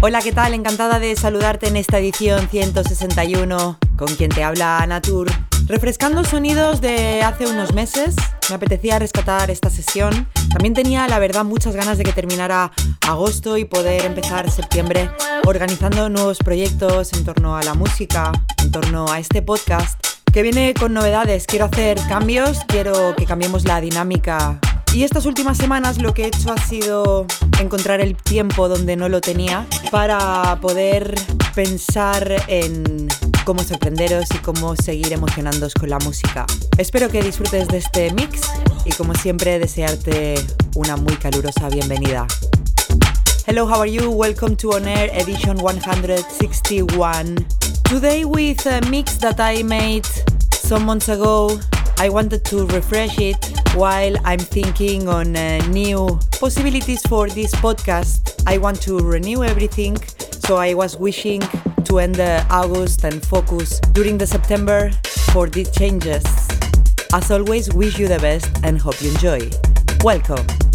Hola, ¿qué tal? Encantada de saludarte en esta edición 161 con quien te habla Anatur. Refrescando sonidos de hace unos meses, me apetecía rescatar esta sesión. También tenía, la verdad, muchas ganas de que terminara agosto y poder empezar septiembre organizando nuevos proyectos en torno a la música, en torno a este podcast que viene con novedades. Quiero hacer cambios, quiero que cambiemos la dinámica. Y estas últimas semanas lo que he hecho ha sido encontrar el tiempo donde no lo tenía para poder pensar en cómo sorprenderos y cómo seguir emocionándoos con la música. Espero que disfrutes de este mix y como siempre desearte una muy calurosa bienvenida. Hello, how are you? Welcome to On Air Edition 161. Today with a mix that I made some months ago. I wanted to refresh it while I'm thinking on uh, new possibilities for this podcast. I want to renew everything, so I was wishing to end the August and focus during the September for these changes. As always, wish you the best and hope you enjoy. Welcome.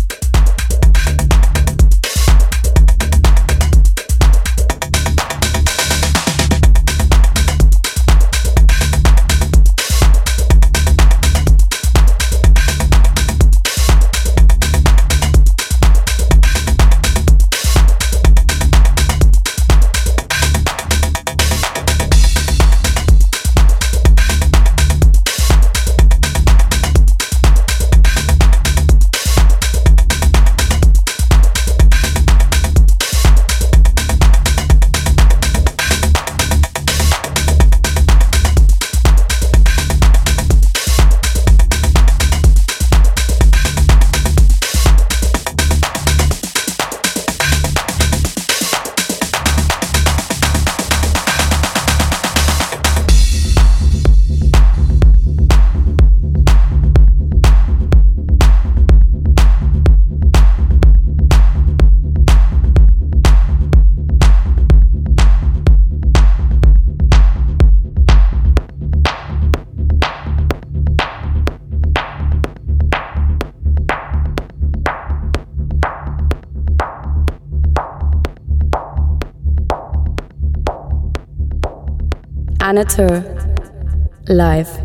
Anatur live.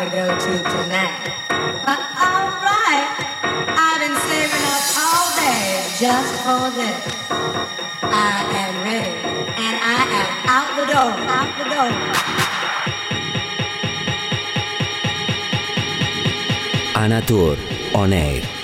to go to tonight. But alright, I've been saving up all day just for this. I am ready, and I am out the door, out the door. Anatur on air.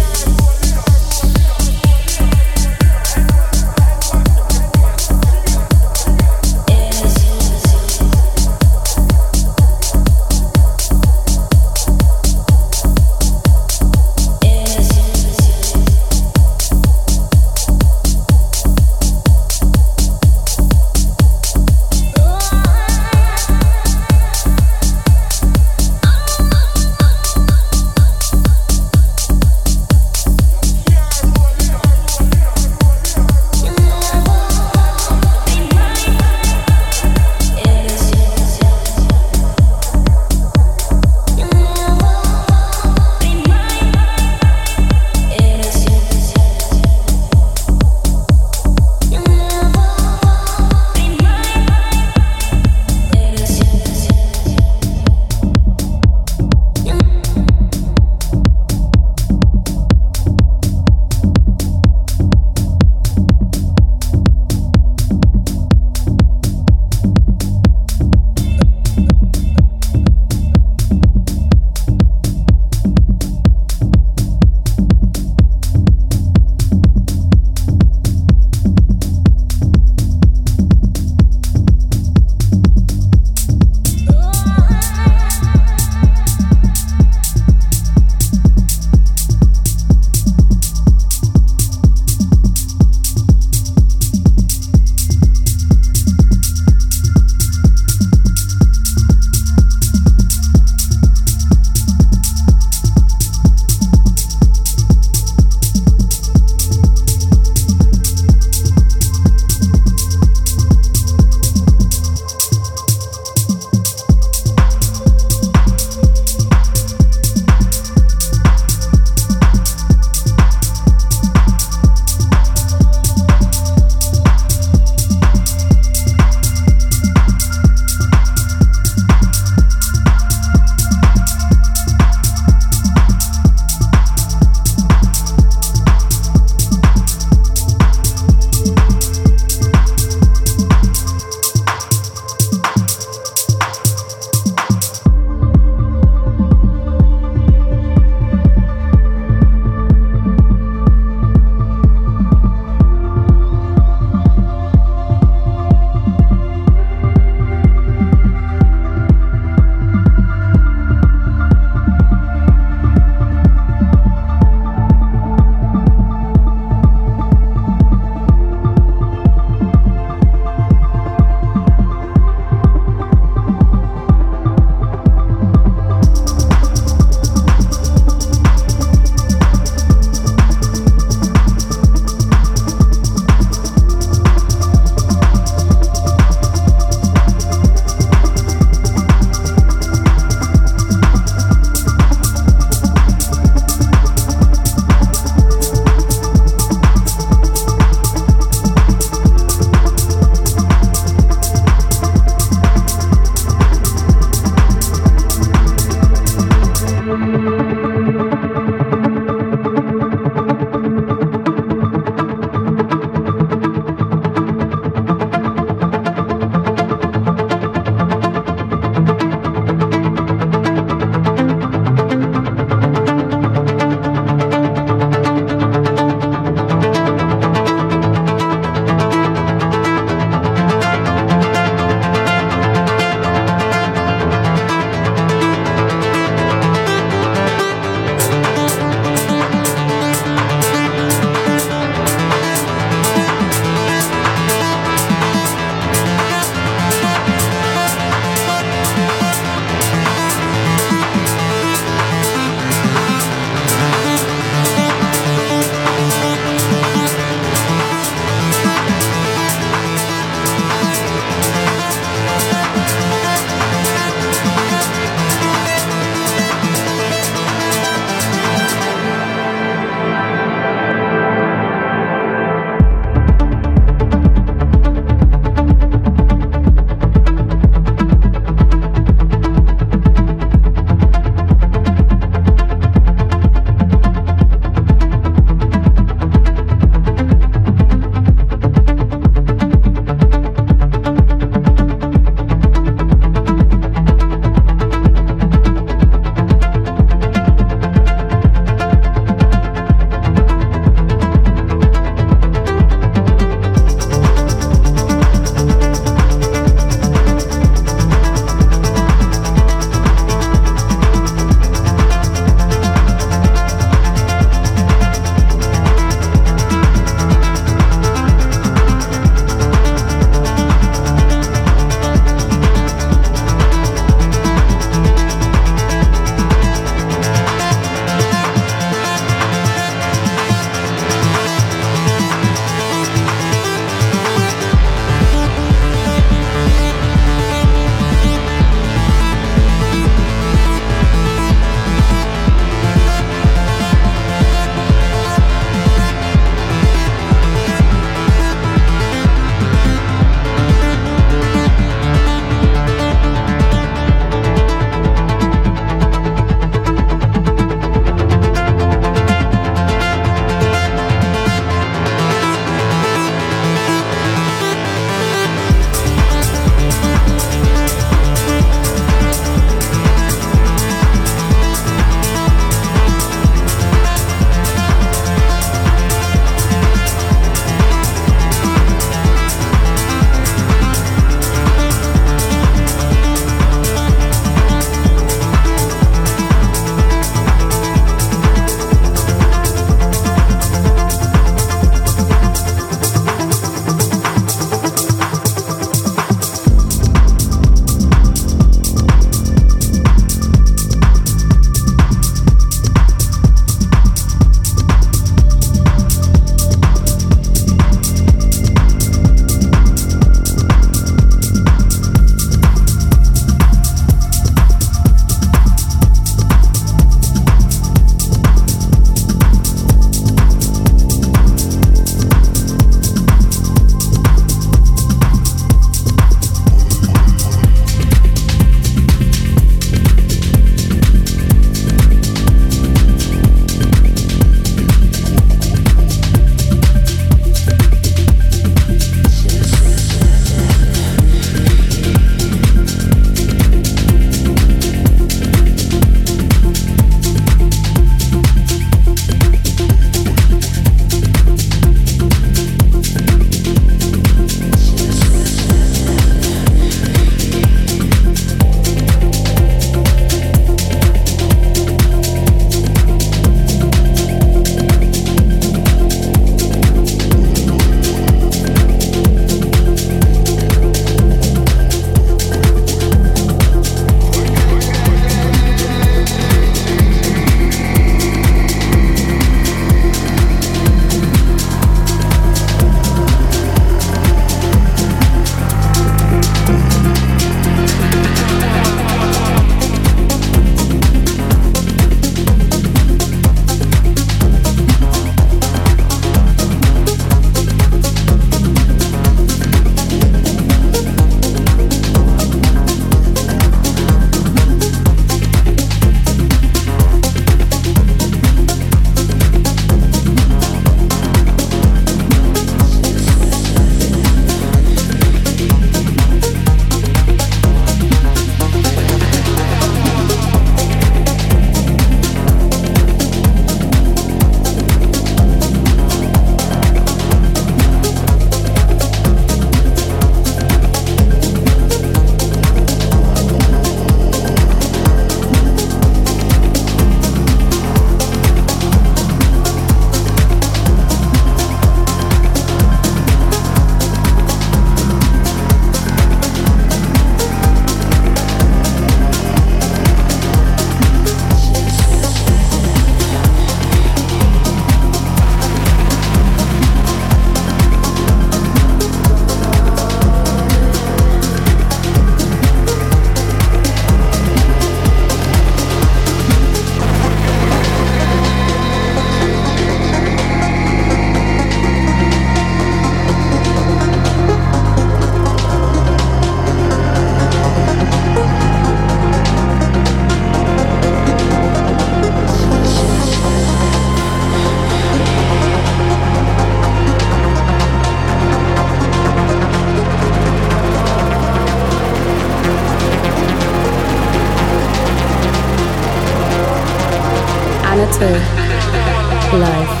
Anatur Live.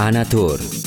Anatur.